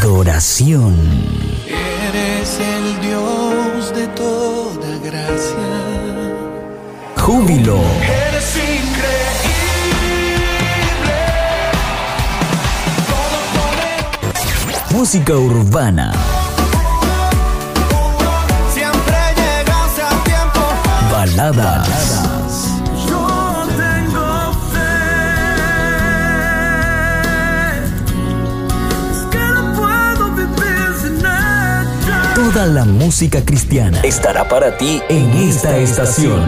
adoración. Eres el Dios de toda gracia. Júbilo, Eres increíble. Todo música urbana, siempre llegas a tiempo. baladas, toda la música cristiana estará para ti en esta estación.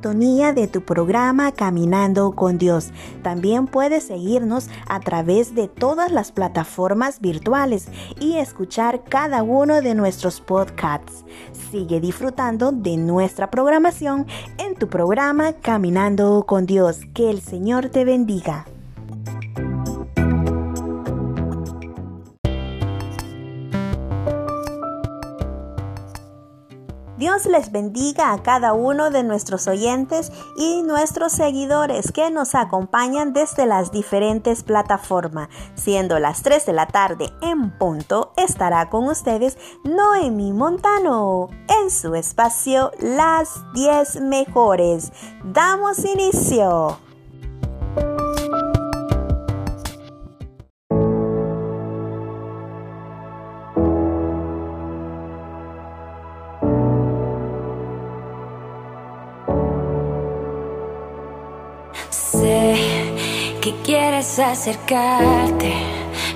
De tu programa Caminando con Dios. También puedes seguirnos a través de todas las plataformas virtuales y escuchar cada uno de nuestros podcasts. Sigue disfrutando de nuestra programación en tu programa Caminando con Dios. Que el Señor te bendiga. Dios les bendiga a cada uno de nuestros oyentes y nuestros seguidores que nos acompañan desde las diferentes plataformas. Siendo las 3 de la tarde en punto, estará con ustedes Noemi Montano en su espacio Las 10 Mejores. Damos inicio. Acercarte,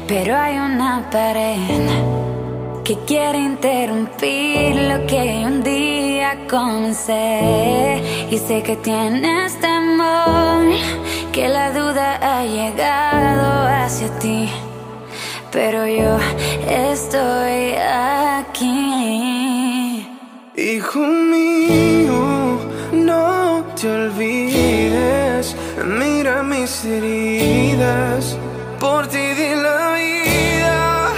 pero hay una pared que quiere interrumpir lo que un día comencé. Y sé que tienes temor, que la duda ha llegado hacia ti, pero yo estoy aquí. Hijo mío, no te olvides. Heridas, por ti di la vida.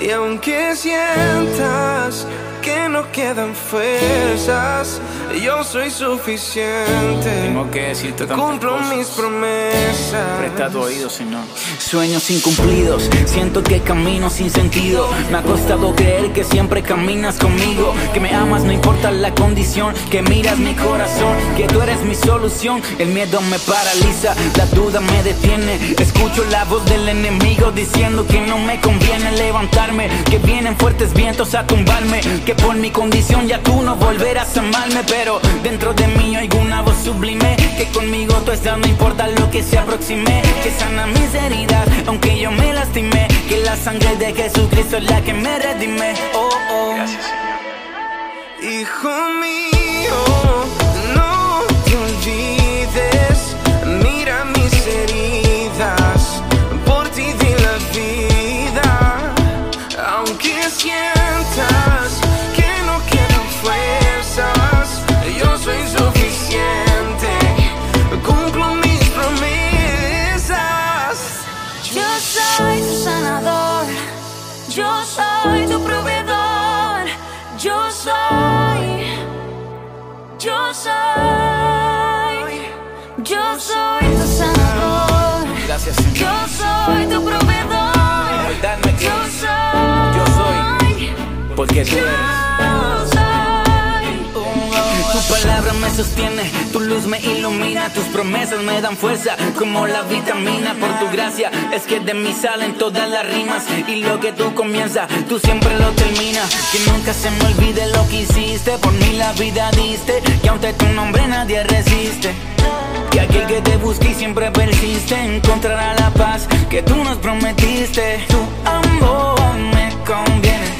Y aunque sientas que no quedan fuerzas, yo soy suficiente. Tengo que decirte tantas Cumplo cosas. mis promesas. Presta tu oído, si no. Sueños incumplidos, siento que camino sin sentido. Me ha costado creer que siempre caminas conmigo. Que me amas, no importa la condición. Que miras mi corazón, que tú eres mi solución. El miedo me paraliza, la duda me detiene. Escucho la voz del enemigo diciendo que no me conviene levantarme. Que vienen fuertes vientos a tumbarme. Que por mi condición ya tú no volverás a amarme. Pero dentro de mí hay una voz sublime. Que conmigo tú estás, no importa lo que se aproxime. Que sana mis heridas, aunque yo me lastimé. Que la sangre de Jesucristo es la que me redime. Oh, oh. Hijo mío, soy, yo soy tu sanador, Gracias, Señor. yo soy tu proveedor, yo soy, yo soy, porque tú eres. Sostiene, tu luz me ilumina, tus promesas me dan fuerza como la vitamina. Por tu gracia es que de mí salen todas las rimas y lo que tú comienzas, tú siempre lo terminas. Que nunca se me olvide lo que hiciste, por mí la vida diste, que ante tu nombre nadie resiste. Que aquel que te busque y siempre persiste encontrará la paz que tú nos prometiste. Tu amor me conviene,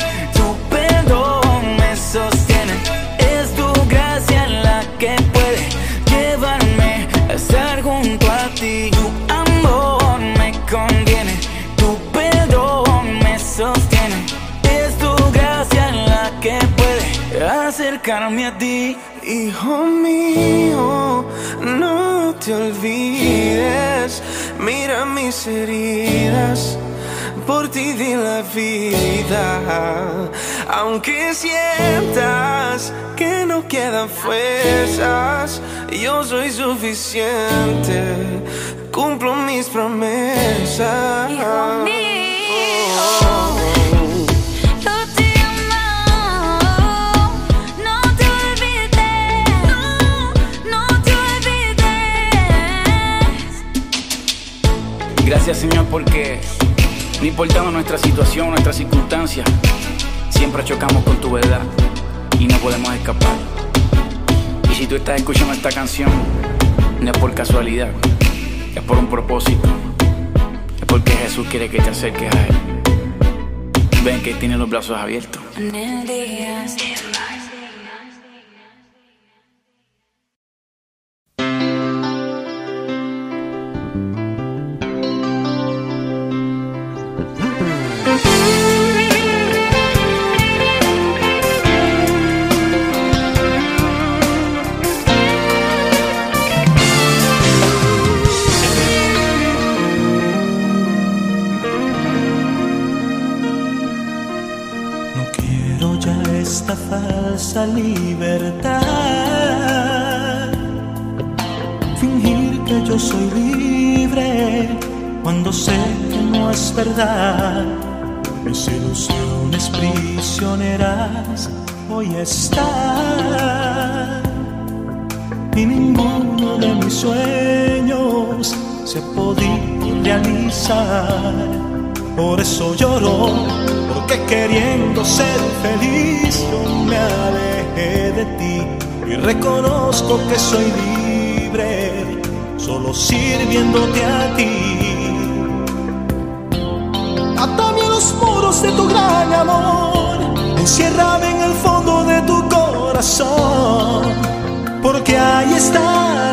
acercarme a ti. Hijo mío, no te olvides, mira mis heridas, por ti di la vida, Aunque sientas que no quedan fuerzas, yo soy suficiente. Cumplo mis promesas. Hijo mío, yo Gracias Señor porque no importando nuestra situación, nuestra circunstancia, siempre chocamos con tu verdad y no podemos escapar. Y si tú estás escuchando esta canción, no es por casualidad, es por un propósito, es porque Jesús quiere que te acerques a Él. Ven que tiene los brazos abiertos. Hoy están. Y ninguno de mis sueños se ha realizar. Por eso lloro, porque queriendo ser feliz yo me alejé de ti y reconozco que soy libre, solo sirviéndote a ti. Atame a los muros de tu gran amor, enciérrame en el fondo porque ahí está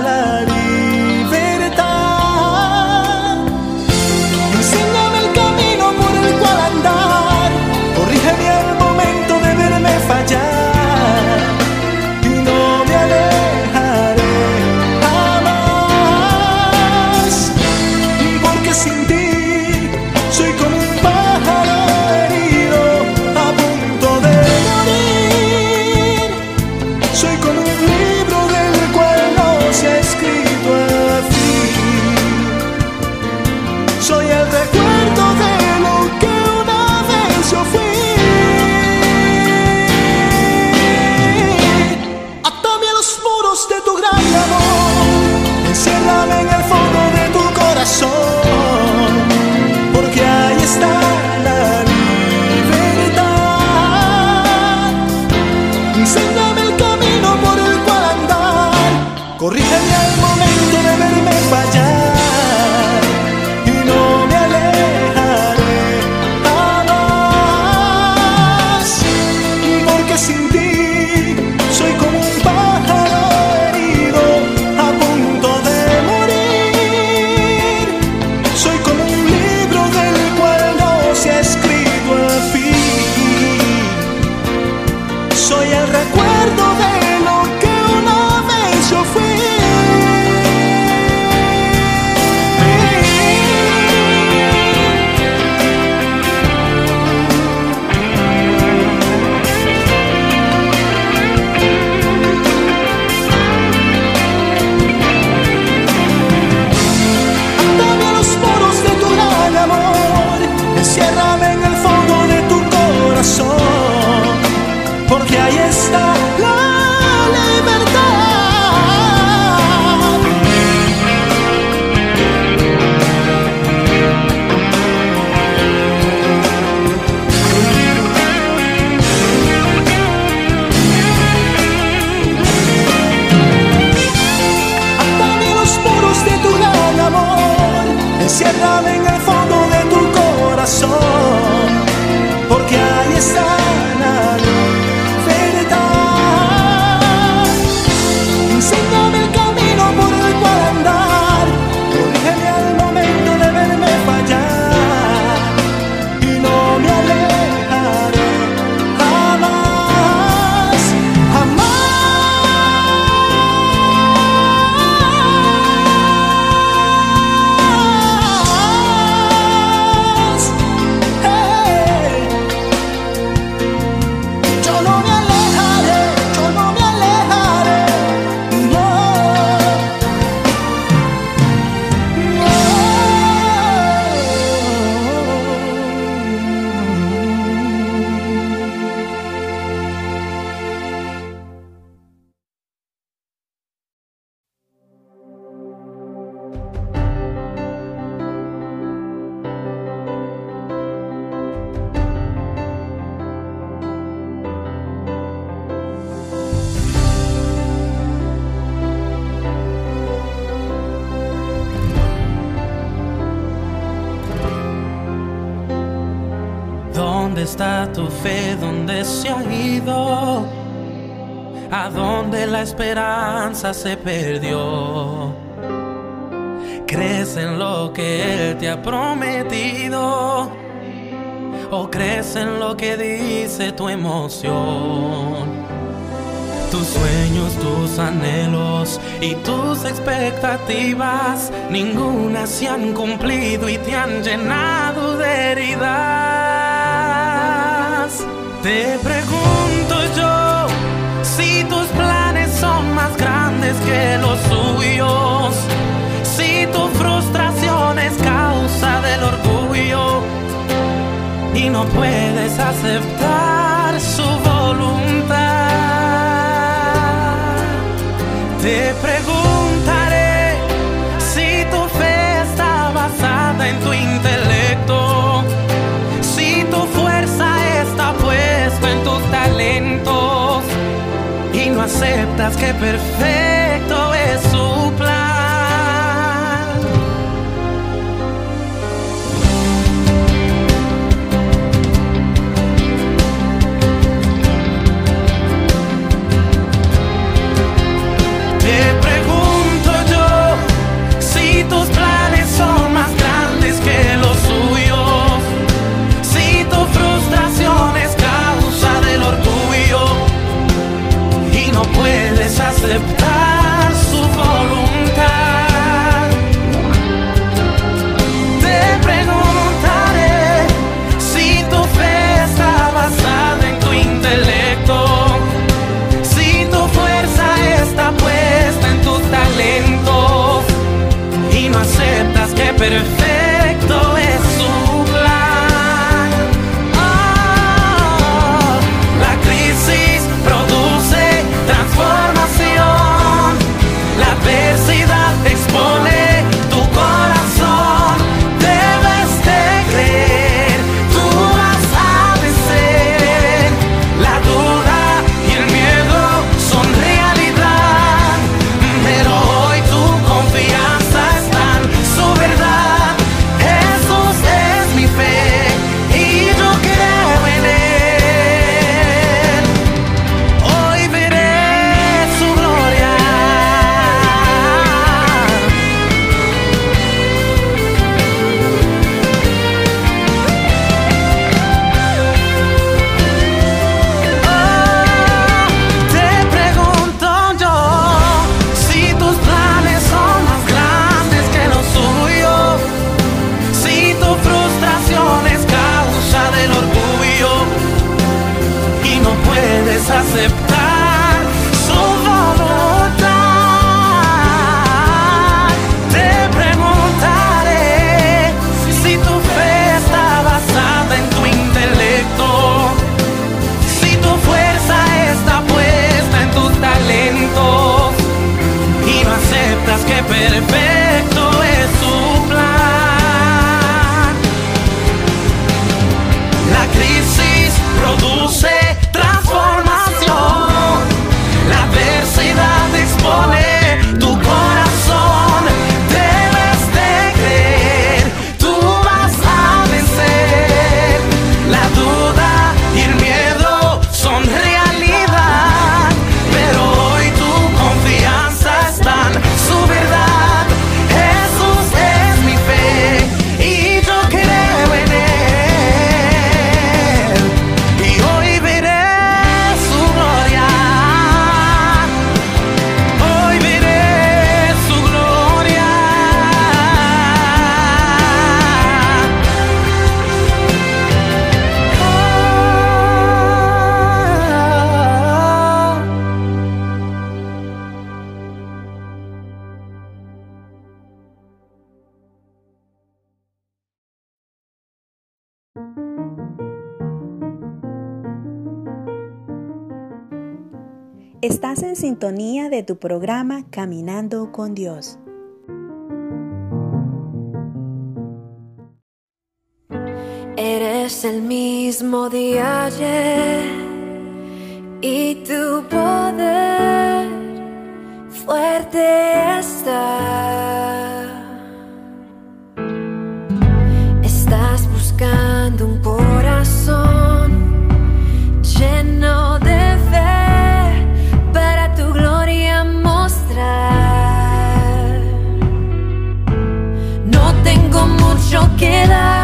¿Dónde está tu fe? ¿Dónde se ha ido? ¿A dónde la esperanza se perdió? ¿Crees en lo que Él te ha prometido? ¿O crees en lo que dice tu emoción? Tus sueños, tus anhelos y tus expectativas, ninguna se han cumplido y te han llenado de heridas te pregunto yo si tus planes son más grandes que los suyos, si tu frustración es causa del orgullo y no puedes aceptar su voluntad. Te pregunto talentos y no aceptas que perfecto es. tu programa Caminando con Dios. Eres el mismo de ayer y tu poder fuerte está. together.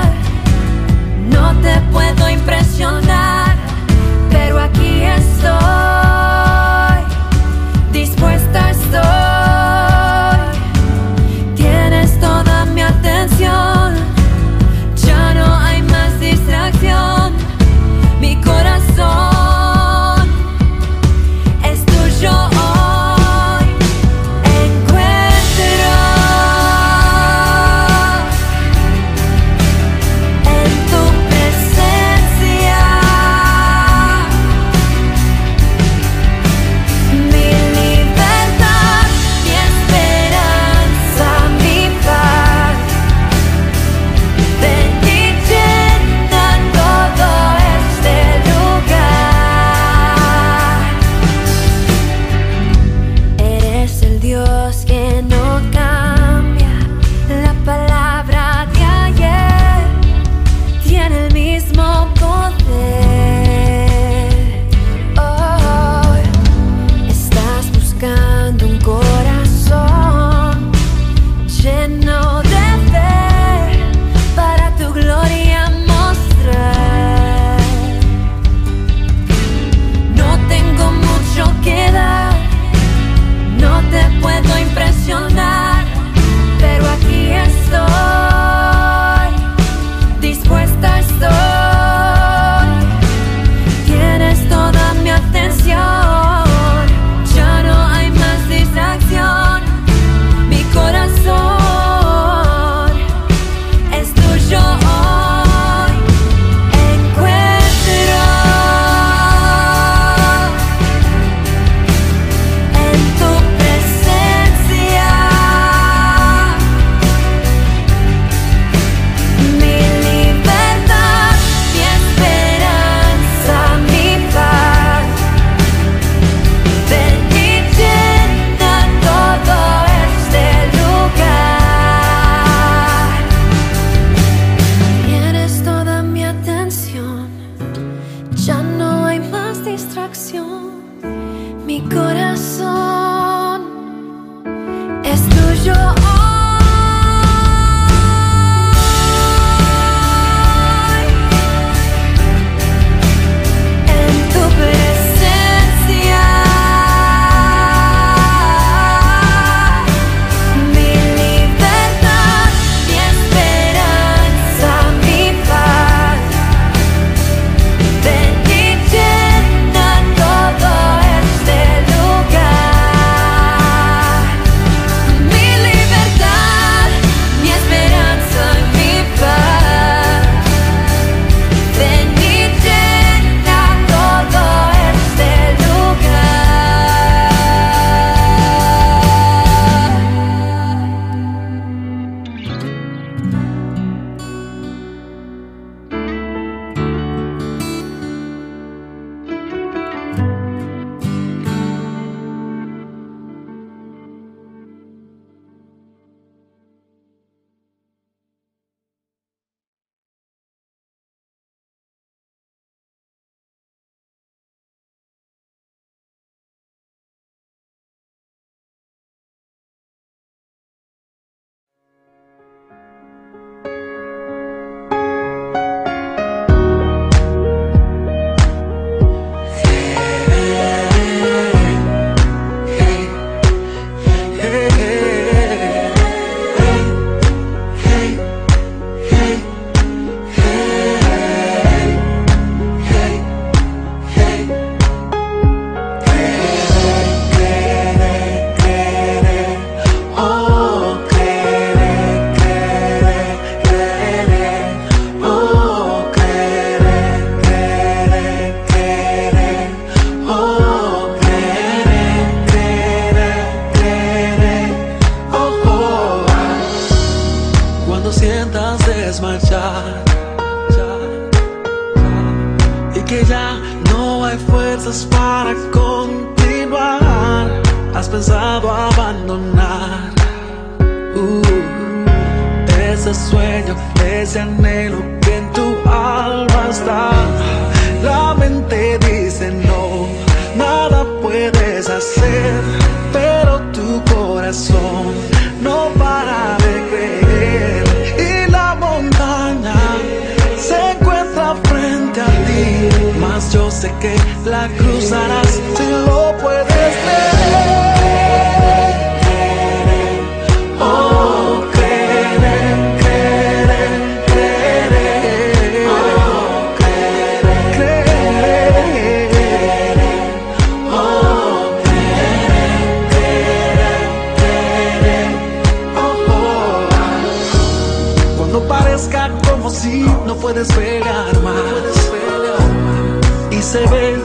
Y se ve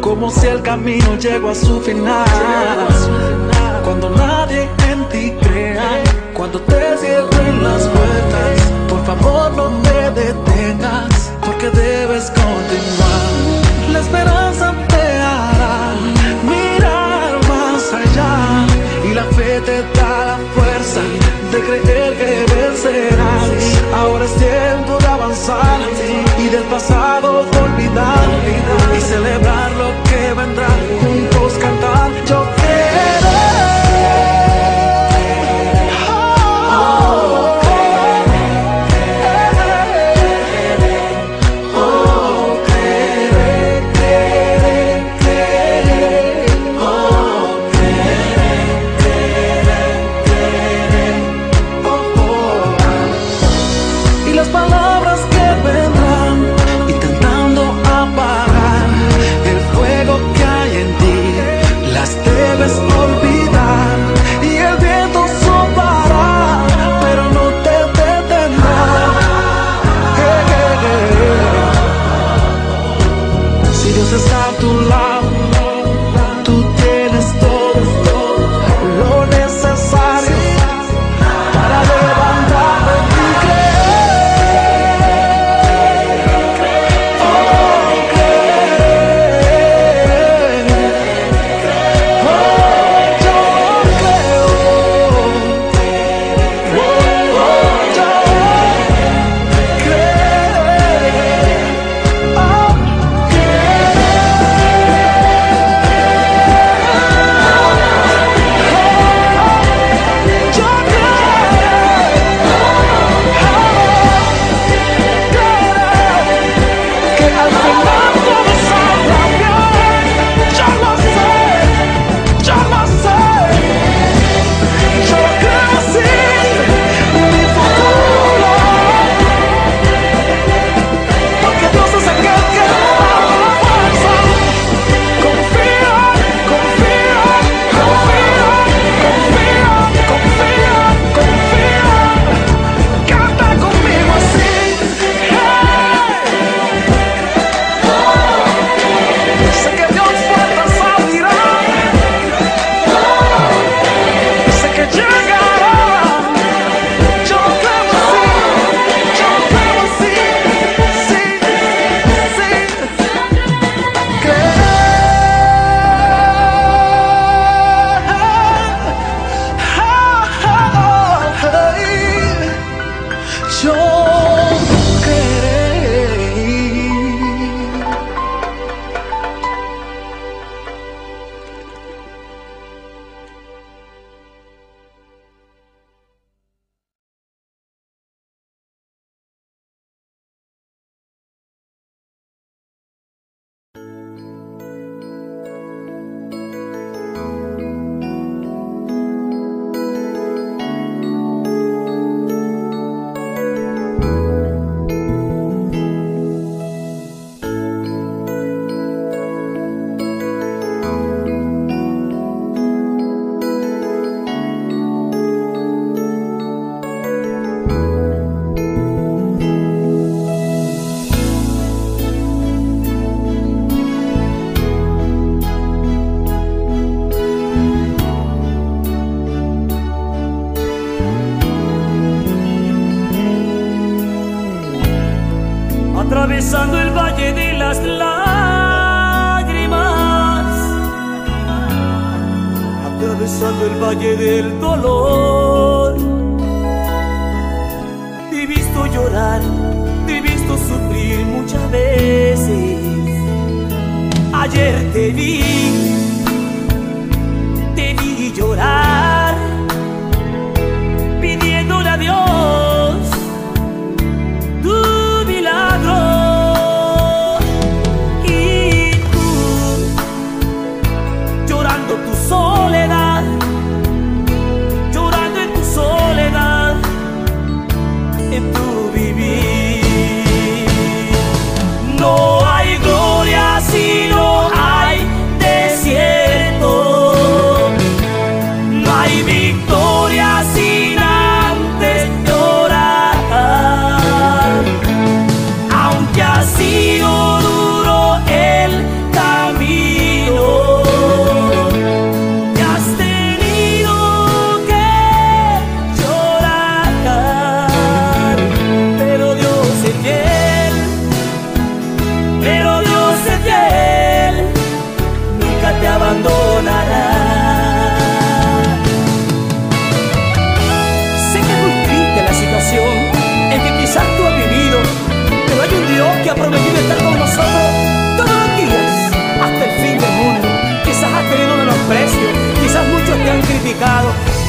como si el camino llegó a su final. Cuando nadie en ti crea, cuando te cierren las puertas, por favor no te detengas, porque debes continuar. La esperanza te hará mirar más allá y la fe te da la fuerza de creer que vencerás. Ahora es tiempo de avanzar del pasado olvidar y celebrar lo que vendrá.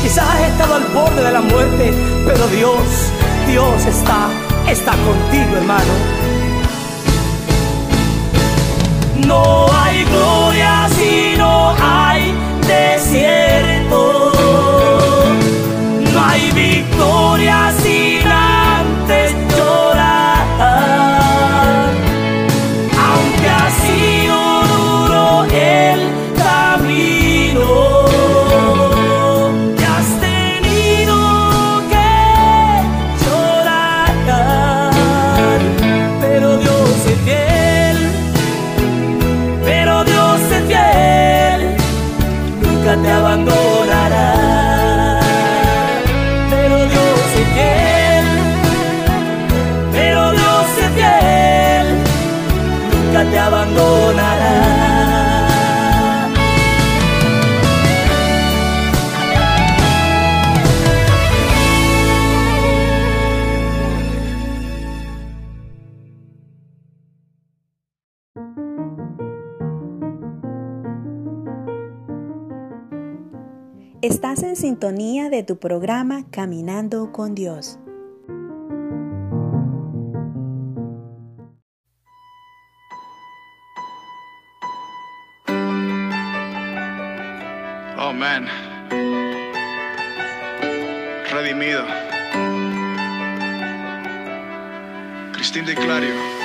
Quizás has estado al borde de la muerte, pero Dios, Dios está, está contigo, hermano. No hay gloria si no hay desierto. De tu programa Caminando con Dios. Oh man. Redimido. Cristín de Clario.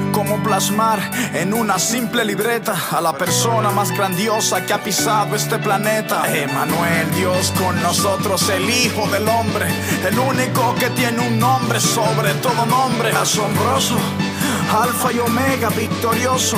¿Cómo plasmar en una simple libreta a la persona más grandiosa que ha pisado este planeta? Emanuel, Dios con nosotros, el Hijo del Hombre, el único que tiene un nombre sobre todo nombre, asombroso, Alfa y Omega, victorioso.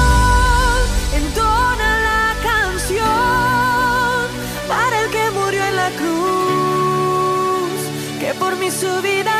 Que por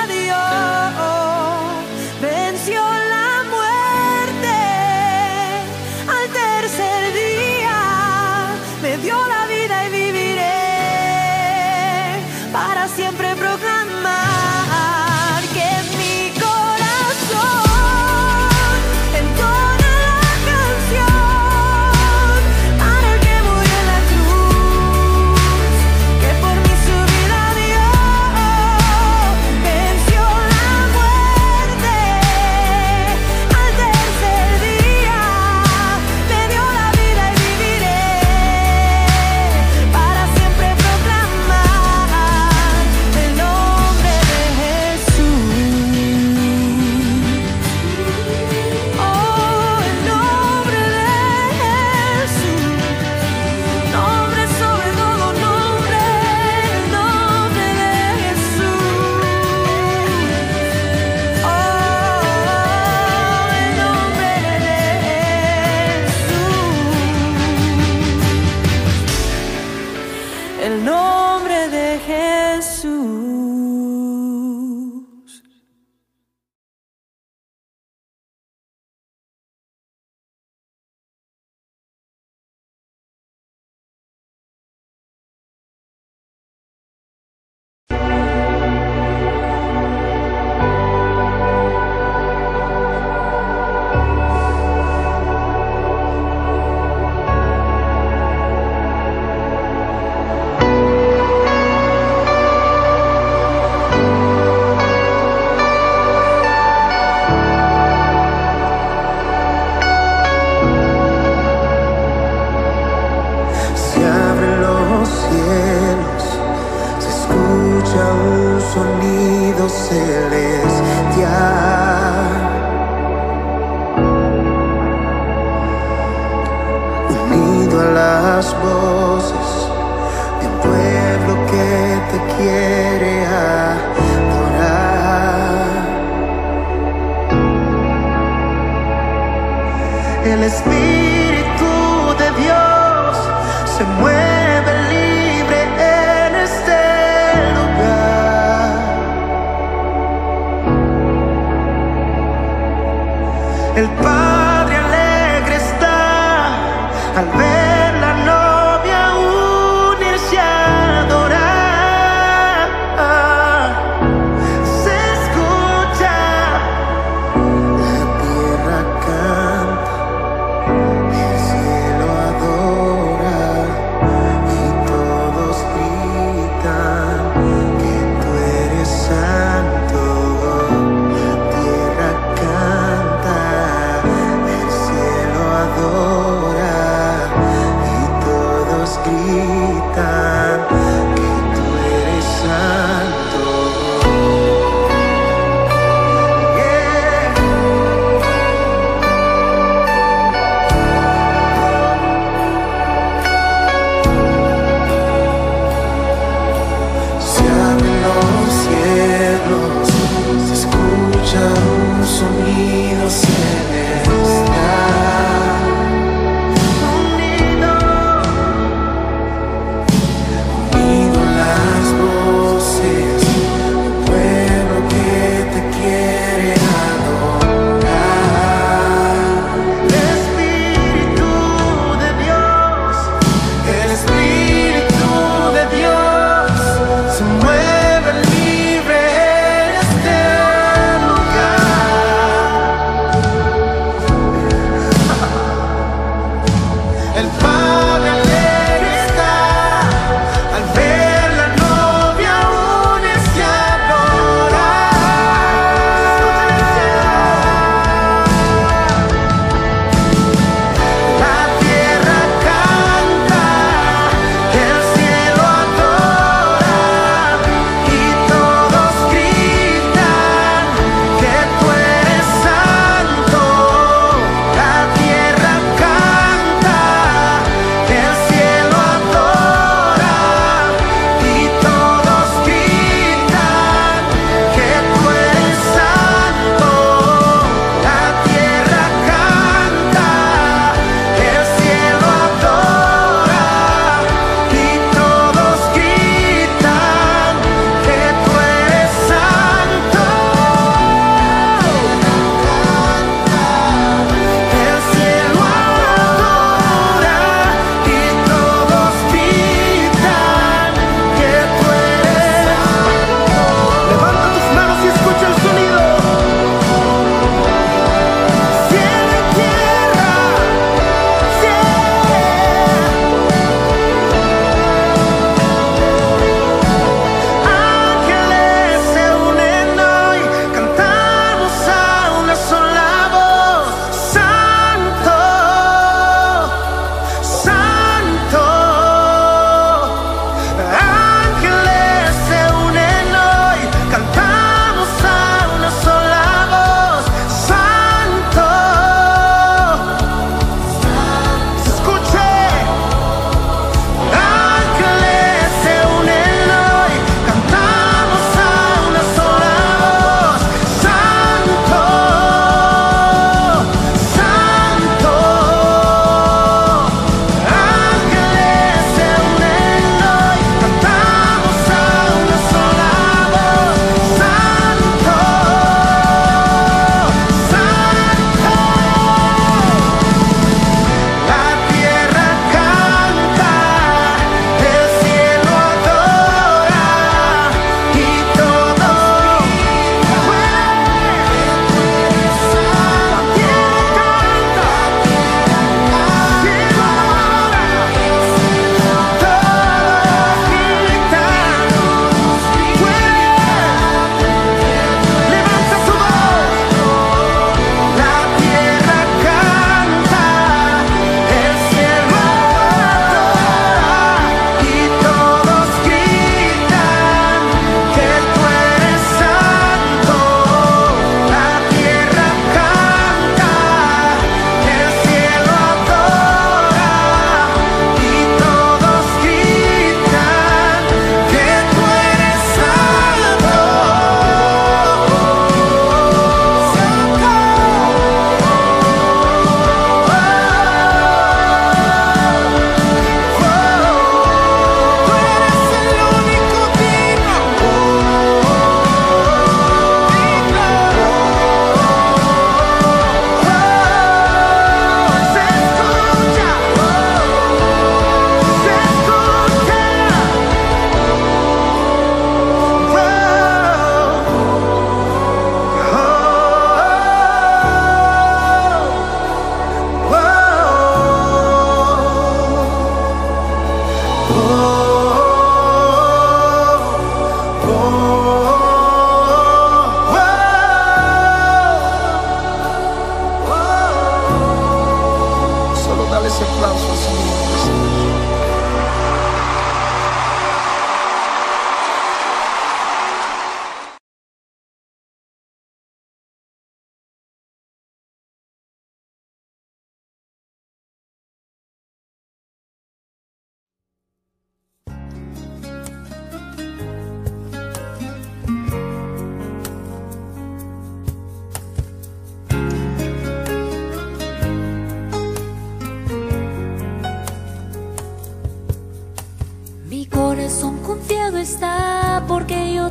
corazón confiado está porque yo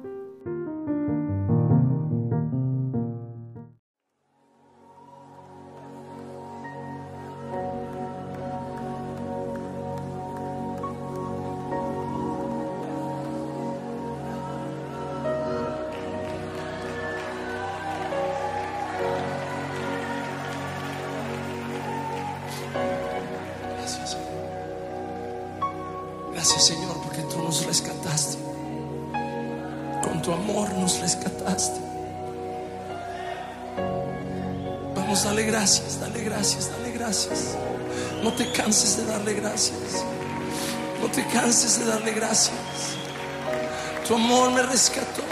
rescató.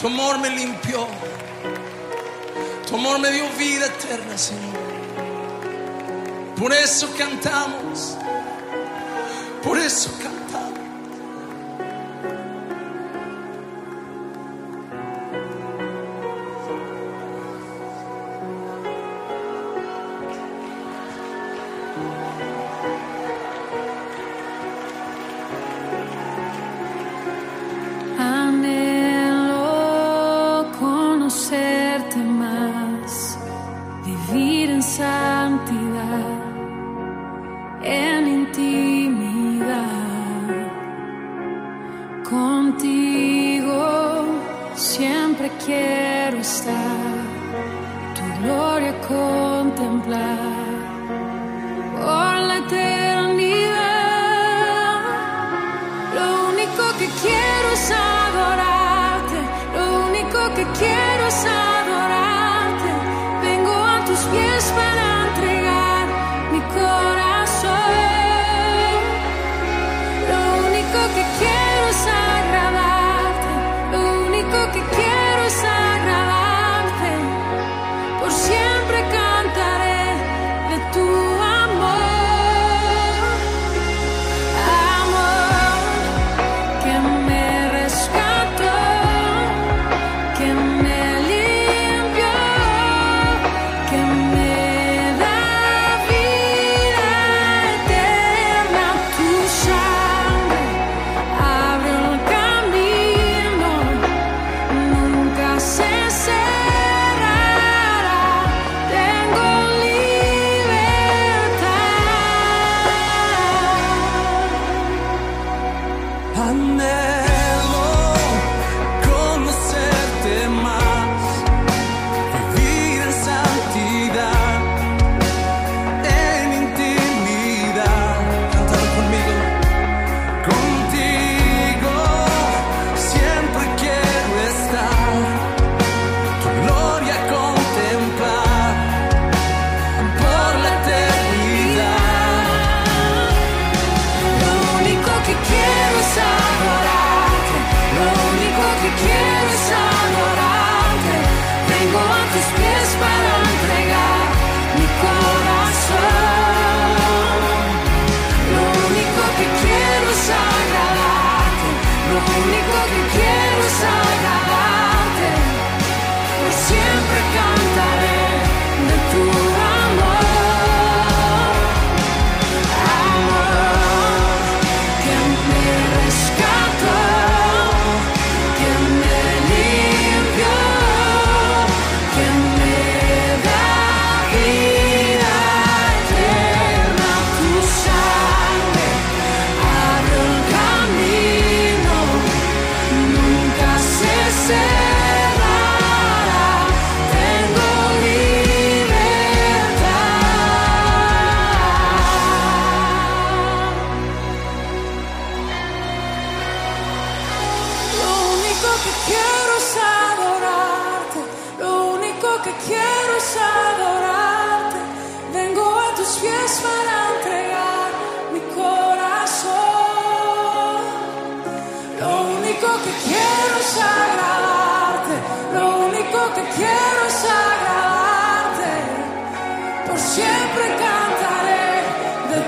Tu amor me limpió. Tu amor me dio vida eterna, Señor. Por eso cantamos. Por eso cantamos.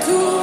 Sangre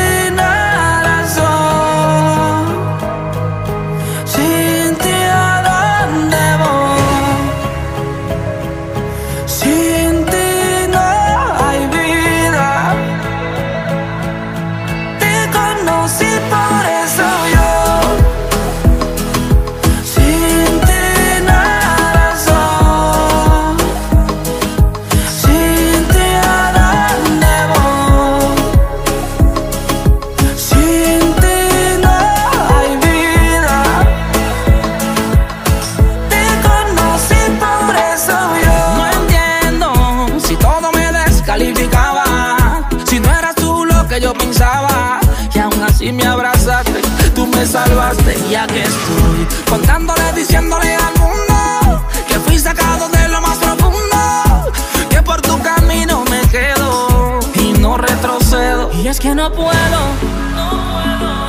que no puedo,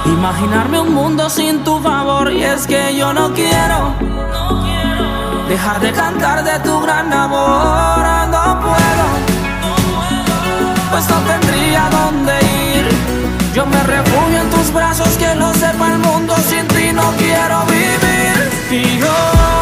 imaginarme un mundo sin tu favor, y es que yo no quiero, dejar de cantar de tu gran amor, no puedo, pues no tendría dónde ir. Yo me refugio en tus brazos, que lo sepa el mundo, sin ti no quiero vivir. Y yo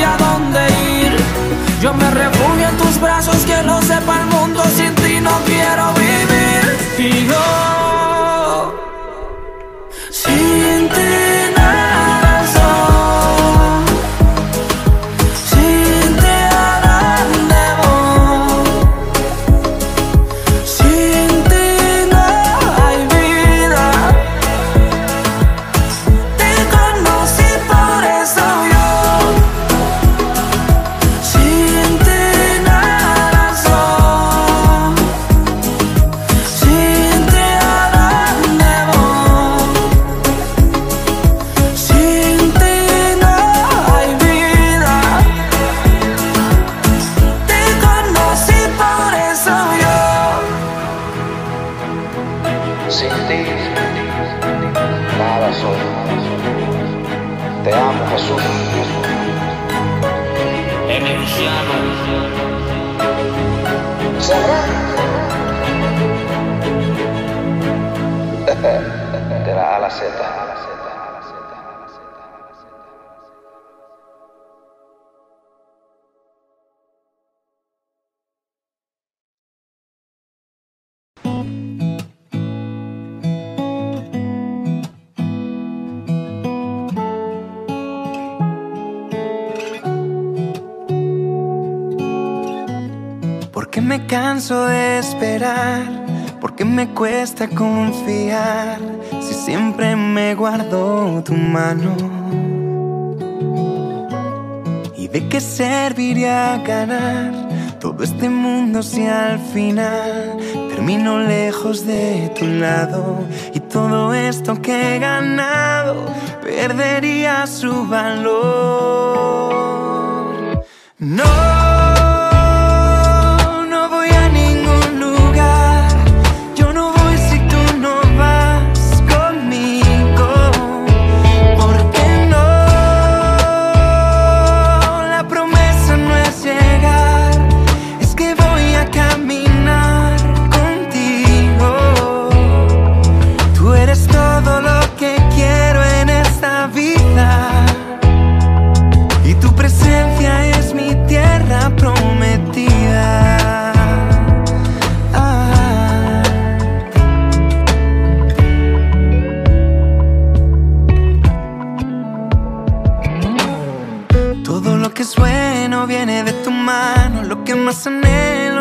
tendría dónde ir. Yo me refugio en tus brazos, que lo sepa el mundo, sin ti no quiero vivir. Y yo, sin ti canso de esperar, porque me cuesta confiar si siempre me guardo tu mano. ¿Y de qué serviría ganar todo este mundo si al final termino lejos de tu lado y todo esto que he ganado perdería su valor? No.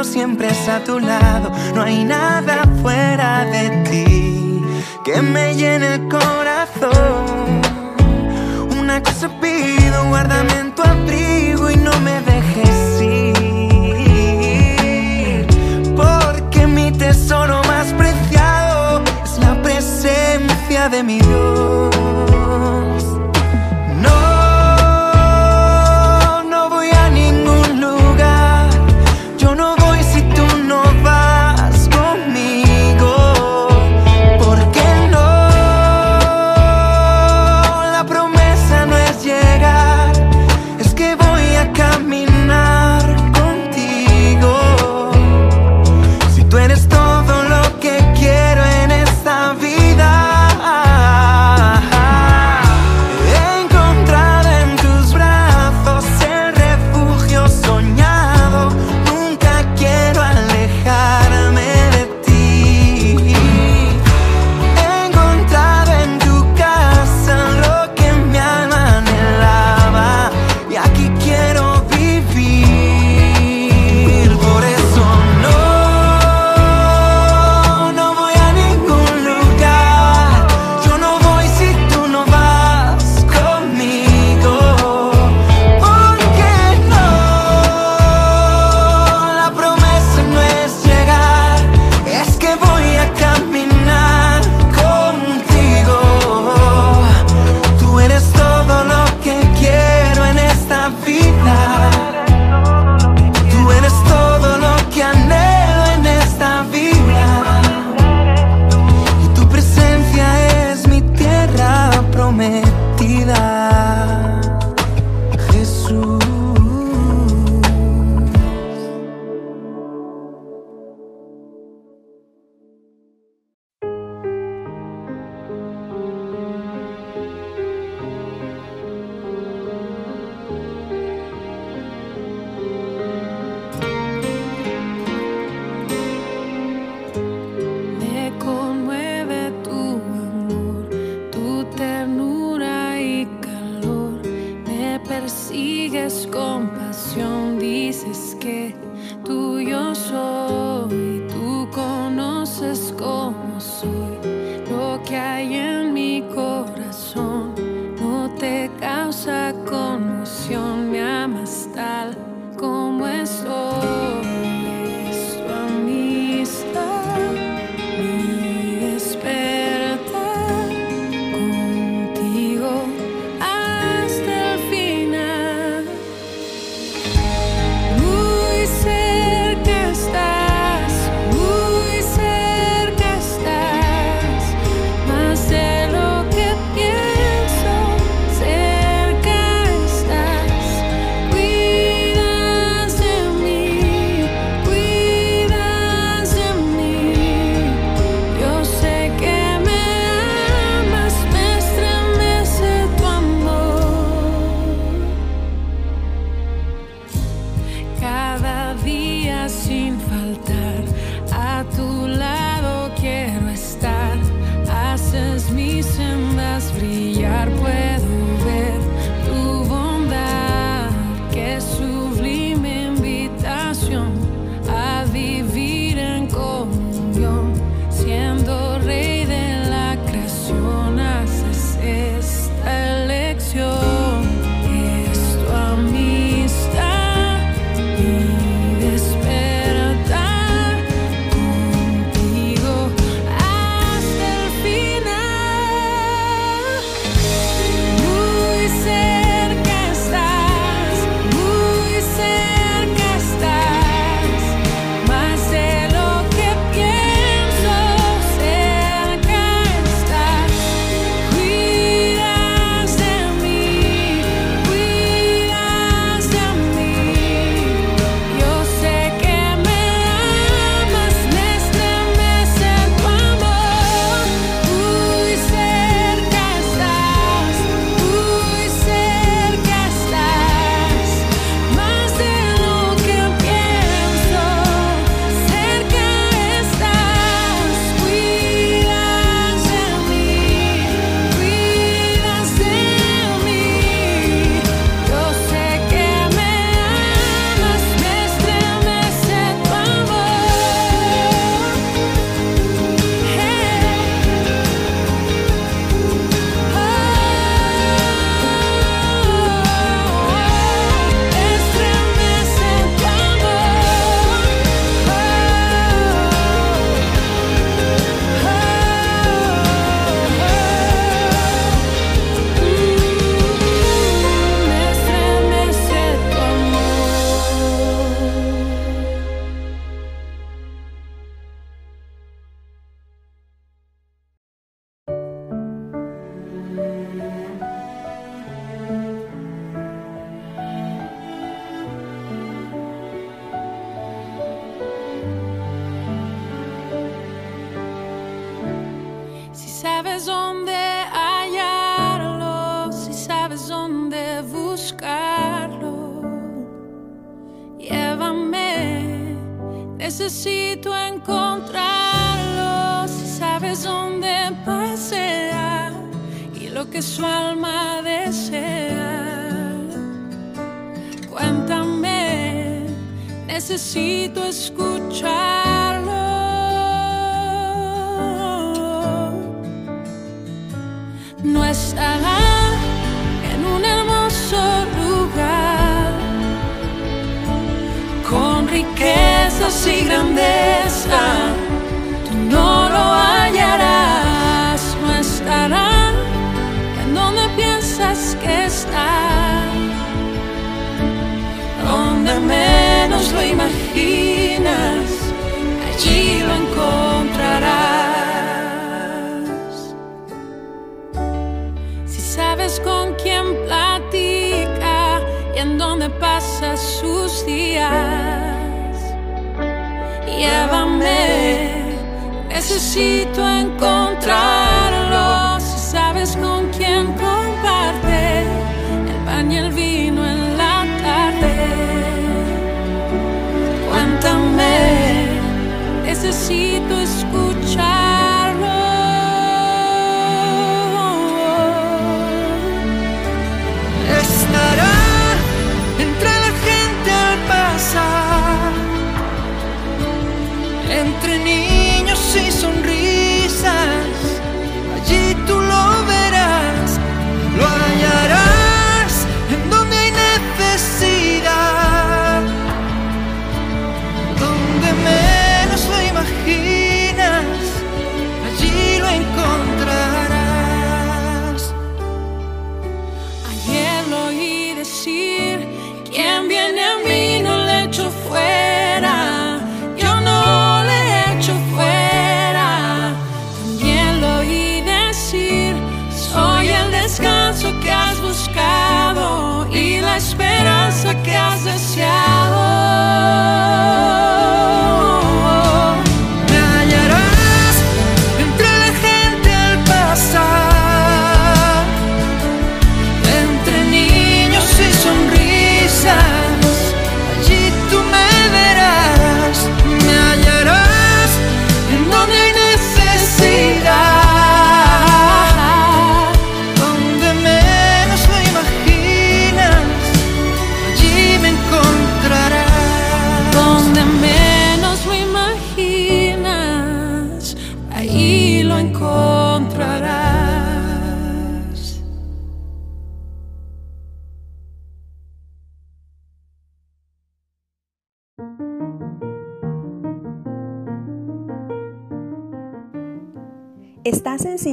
siempre es a tu lado. No hay nada fuera de ti que me llene el corazón. Una cosa pido, guárdame en tu abrigo y no me dejes ir. Porque mi tesoro más preciado es la presencia de mi Dios.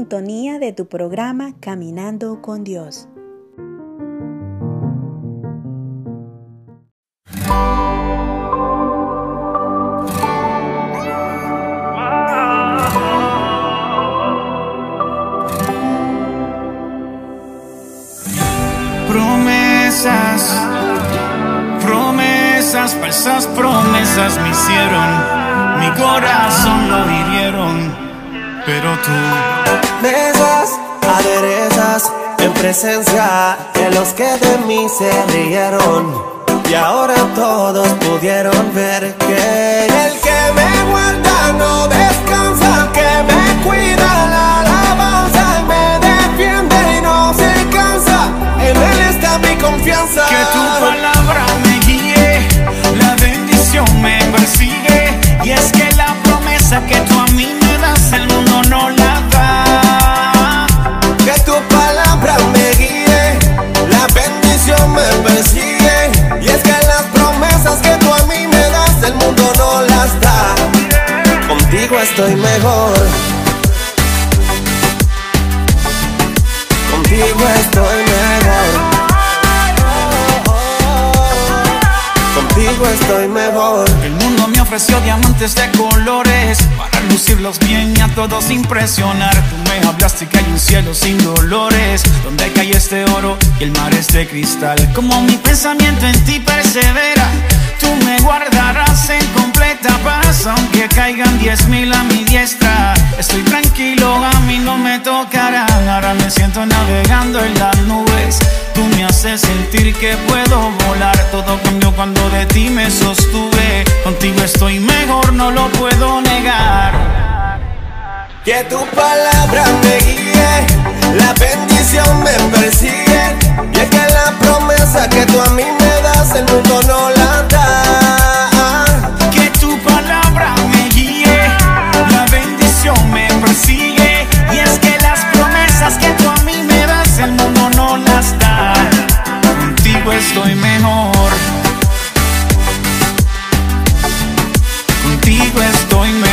Sintonía de tu programa Caminando con Dios. Promesas, promesas, falsas promesas me hicieron, mi corazón lo hirieron, pero tú mesas, aderezas en presencia de los que de mí se rieron. Y ahora todos pudieron ver que estoy mejor. Contigo estoy mejor. Contigo estoy mejor. El mundo me ofreció diamantes de colores lucirlos bien y a todos impresionar. Tú me hablaste que hay un cielo sin dolores, donde cae este oro y el mar es de cristal. Como mi pensamiento en ti persevera, tú me guardarás en completa paz, aunque caigan diez mil a mi diestra. Estoy tranquilo, a mí no me tocarán. Ahora me siento navegando en las nubes. Tú me haces sentir que puedo volar. Todo cambió cuando de ti me sostuve. Contigo estoy mejor, no lo puedo negar. Que tu palabra me guíe, la bendición me persigue. Y es que la promesa que tú a mí me das, el mundo no la da. Que tu palabra me guíe, la bendición me persigue. Y es que las promesas que tú a mí me das, el mundo no las da. Contigo estoy mejor. Contigo estoy mejor.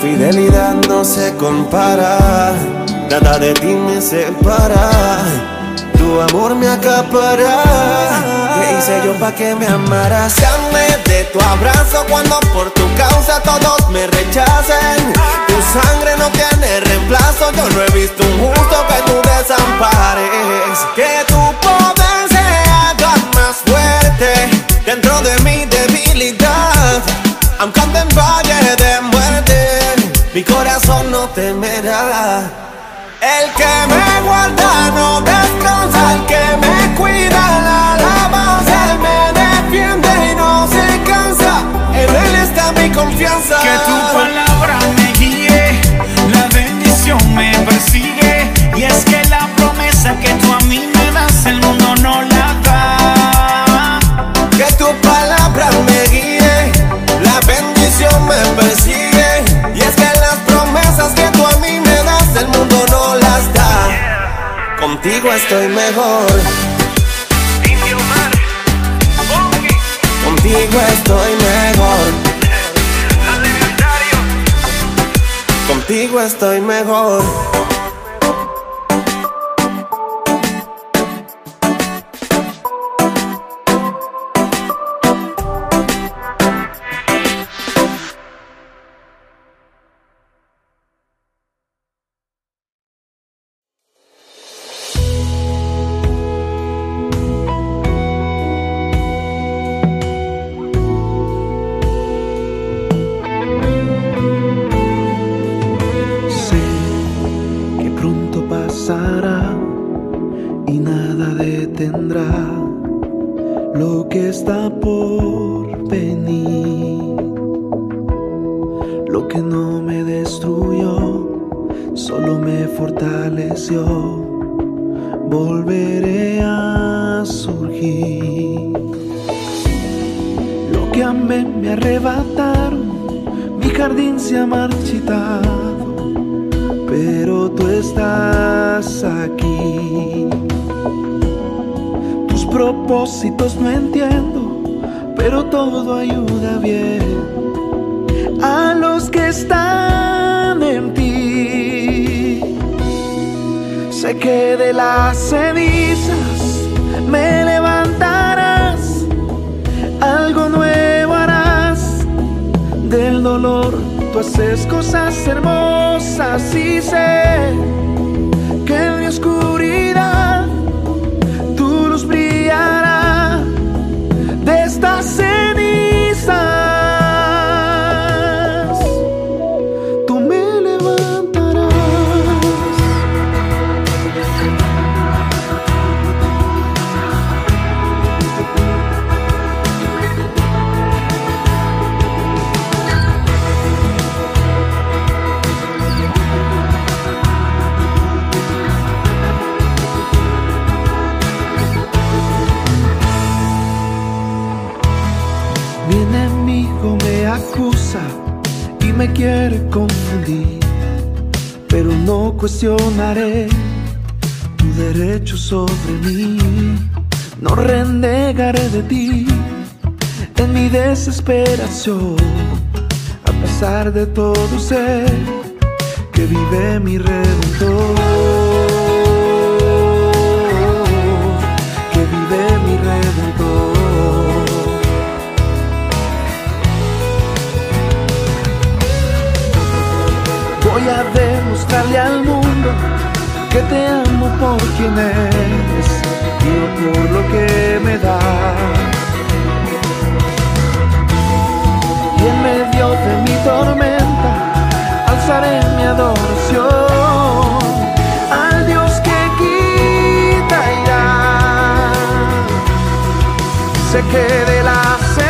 Fidelidad no se compara, nada de ti me separa. Tu amor me acapara. ¿Qué hice yo pa' que me amaras? Llame de tu abrazo cuando por tu causa todos me rechacen. Tu sangre no tiene reemplazo, yo no he visto un justo que tú desampares. Que tu poder se haga más fuerte dentro de mi debilidad. En valle de muerte, mi corazón no temerá. El que me guarda no descansa, el que me cuida la alabanza, él me defiende y no se cansa. En él está mi confianza. Que tu palabra Contigo estoy mejor. Contigo estoy mejor. Contigo estoy mejor. Me quiere confundir, pero no cuestionaré tu derecho sobre mí. No renegaré de ti en mi desesperación, a pesar de todo sé que vive mi redentor. Voy a demostrarle al mundo que te amo por quien eres y no por lo que me das. Y en medio de mi tormenta alzaré mi adoración al Dios que quita irá. sé que de las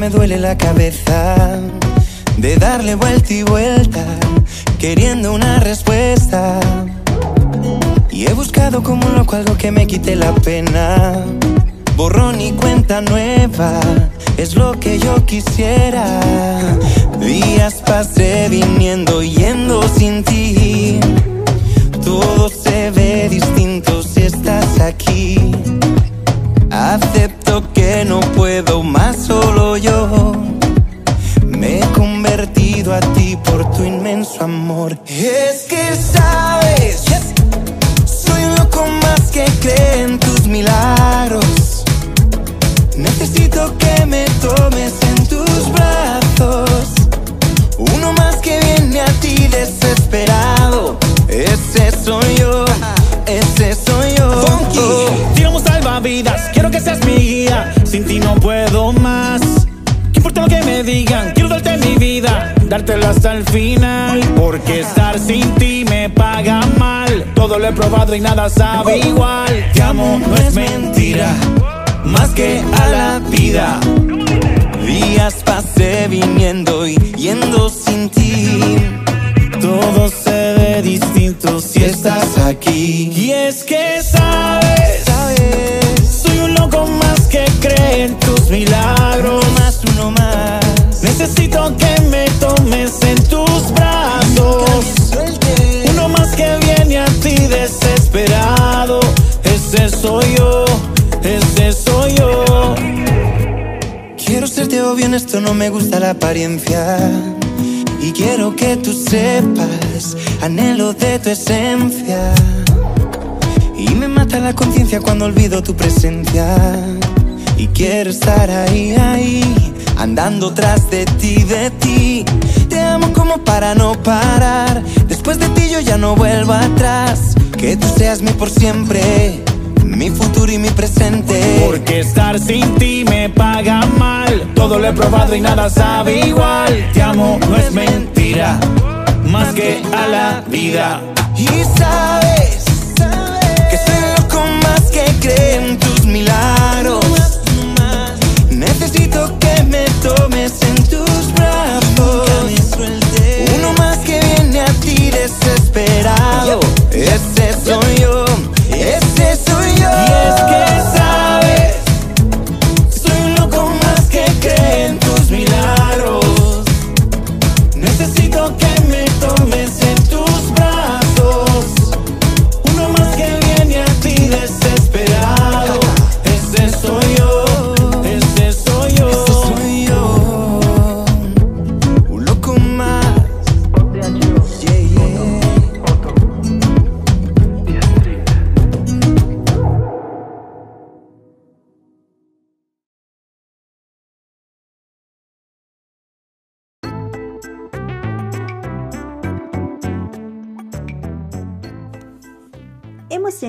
me duele la Lo he probado y nada sabe igual. Te amo, no es mentira, más que a la vida. Días pasé viniendo y yendo sin ti. Todo se ve distinto si estás aquí. Y es que sabes, Quiero serte obvio en esto, no me gusta la apariencia. Y quiero que tú sepas, anhelo de tu esencia. Y me mata la conciencia cuando olvido tu presencia. Y quiero estar ahí, ahí, andando tras de ti, de ti. Te amo como para no parar. Después de ti yo ya no vuelvo atrás. Que tú seas mi por siempre, mi futuro y mi presente. Porque estar sin ti me paga mal. Todo lo he probado y nada sabe igual. Te amo, no es mentira, más que a la vida. Y sabes que soy loco más que cree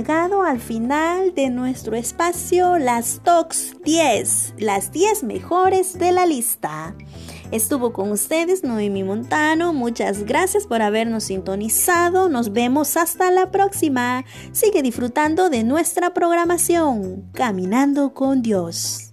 llegado al final de nuestro espacio Las Tox 10, las 10 mejores de la lista. Estuvo con ustedes Noemi Montano, muchas gracias por habernos sintonizado, nos vemos hasta la próxima. Sigue disfrutando de nuestra programación, Caminando con Dios.